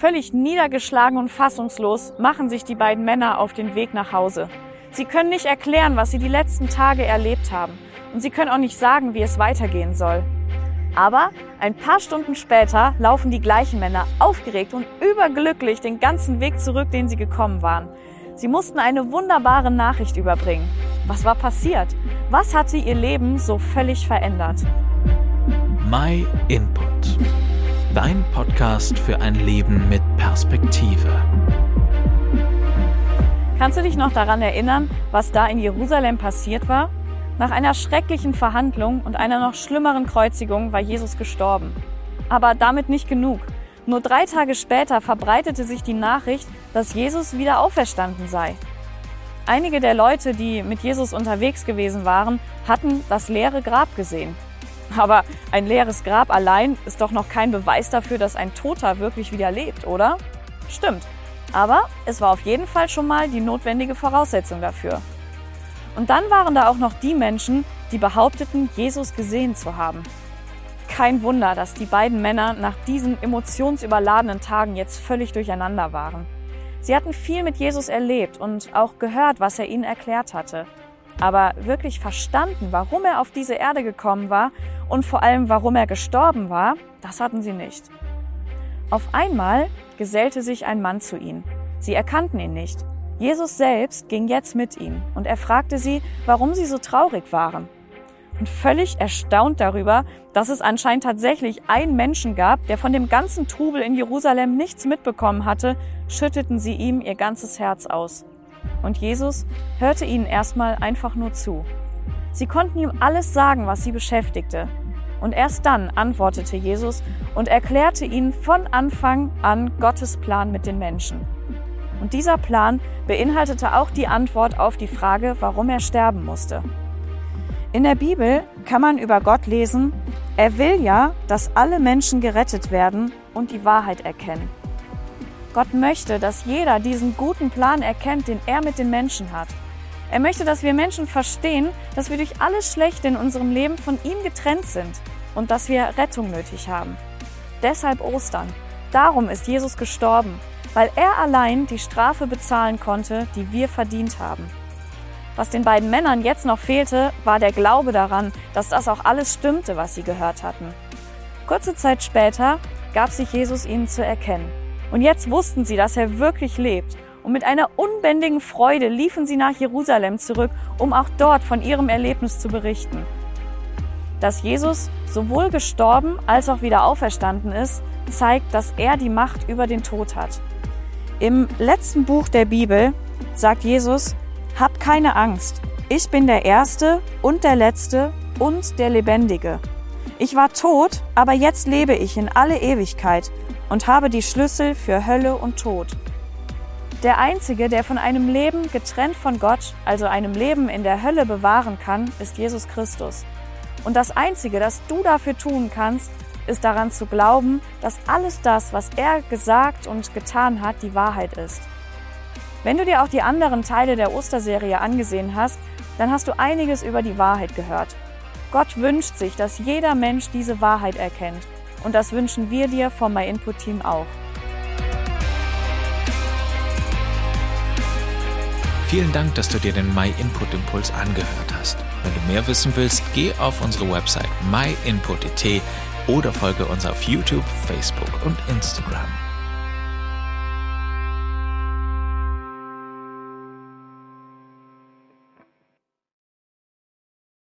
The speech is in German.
Völlig niedergeschlagen und fassungslos machen sich die beiden Männer auf den Weg nach Hause. Sie können nicht erklären, was sie die letzten Tage erlebt haben. Und sie können auch nicht sagen, wie es weitergehen soll. Aber ein paar Stunden später laufen die gleichen Männer aufgeregt und überglücklich den ganzen Weg zurück, den sie gekommen waren. Sie mussten eine wunderbare Nachricht überbringen. Was war passiert? Was hatte ihr Leben so völlig verändert? My Input. Dein Podcast für ein Leben mit Perspektive. Kannst du dich noch daran erinnern, was da in Jerusalem passiert war? Nach einer schrecklichen Verhandlung und einer noch schlimmeren Kreuzigung war Jesus gestorben. Aber damit nicht genug. Nur drei Tage später verbreitete sich die Nachricht, dass Jesus wieder auferstanden sei. Einige der Leute, die mit Jesus unterwegs gewesen waren, hatten das leere Grab gesehen. Aber ein leeres Grab allein ist doch noch kein Beweis dafür, dass ein Toter wirklich wieder lebt, oder? Stimmt. Aber es war auf jeden Fall schon mal die notwendige Voraussetzung dafür. Und dann waren da auch noch die Menschen, die behaupteten, Jesus gesehen zu haben. Kein Wunder, dass die beiden Männer nach diesen emotionsüberladenen Tagen jetzt völlig durcheinander waren. Sie hatten viel mit Jesus erlebt und auch gehört, was er ihnen erklärt hatte. Aber wirklich verstanden, warum er auf diese Erde gekommen war und vor allem warum er gestorben war, das hatten sie nicht. Auf einmal gesellte sich ein Mann zu ihnen. Sie erkannten ihn nicht. Jesus selbst ging jetzt mit ihnen und er fragte sie, warum sie so traurig waren und völlig erstaunt darüber, dass es anscheinend tatsächlich einen Menschen gab, der von dem ganzen Trubel in Jerusalem nichts mitbekommen hatte, schütteten sie ihm ihr ganzes Herz aus. Und Jesus hörte ihnen erstmal einfach nur zu. Sie konnten ihm alles sagen, was sie beschäftigte. Und erst dann antwortete Jesus und erklärte ihnen von Anfang an Gottes Plan mit den Menschen. Und dieser Plan beinhaltete auch die Antwort auf die Frage, warum er sterben musste. In der Bibel kann man über Gott lesen, er will ja, dass alle Menschen gerettet werden und die Wahrheit erkennen. Gott möchte, dass jeder diesen guten Plan erkennt, den er mit den Menschen hat. Er möchte, dass wir Menschen verstehen, dass wir durch alles Schlechte in unserem Leben von ihm getrennt sind und dass wir Rettung nötig haben. Deshalb Ostern. Darum ist Jesus gestorben, weil er allein die Strafe bezahlen konnte, die wir verdient haben. Was den beiden Männern jetzt noch fehlte, war der Glaube daran, dass das auch alles stimmte, was sie gehört hatten. Kurze Zeit später gab sich Jesus ihnen zu erkennen. Und jetzt wussten sie, dass er wirklich lebt. Und mit einer unbändigen Freude liefen sie nach Jerusalem zurück, um auch dort von ihrem Erlebnis zu berichten. Dass Jesus sowohl gestorben als auch wieder auferstanden ist, zeigt, dass er die Macht über den Tod hat. Im letzten Buch der Bibel sagt Jesus, Habt keine Angst. Ich bin der Erste und der Letzte und der Lebendige. Ich war tot, aber jetzt lebe ich in alle Ewigkeit und habe die Schlüssel für Hölle und Tod. Der Einzige, der von einem Leben getrennt von Gott, also einem Leben in der Hölle bewahren kann, ist Jesus Christus. Und das Einzige, das du dafür tun kannst, ist daran zu glauben, dass alles das, was er gesagt und getan hat, die Wahrheit ist. Wenn du dir auch die anderen Teile der Osterserie angesehen hast, dann hast du einiges über die Wahrheit gehört. Gott wünscht sich, dass jeder Mensch diese Wahrheit erkennt. Und das wünschen wir dir vom My Input Team auch. Vielen Dank, dass du dir den My Input Impuls angehört hast. Wenn du mehr wissen willst, geh auf unsere Website myinput.it oder folge uns auf YouTube, Facebook und Instagram.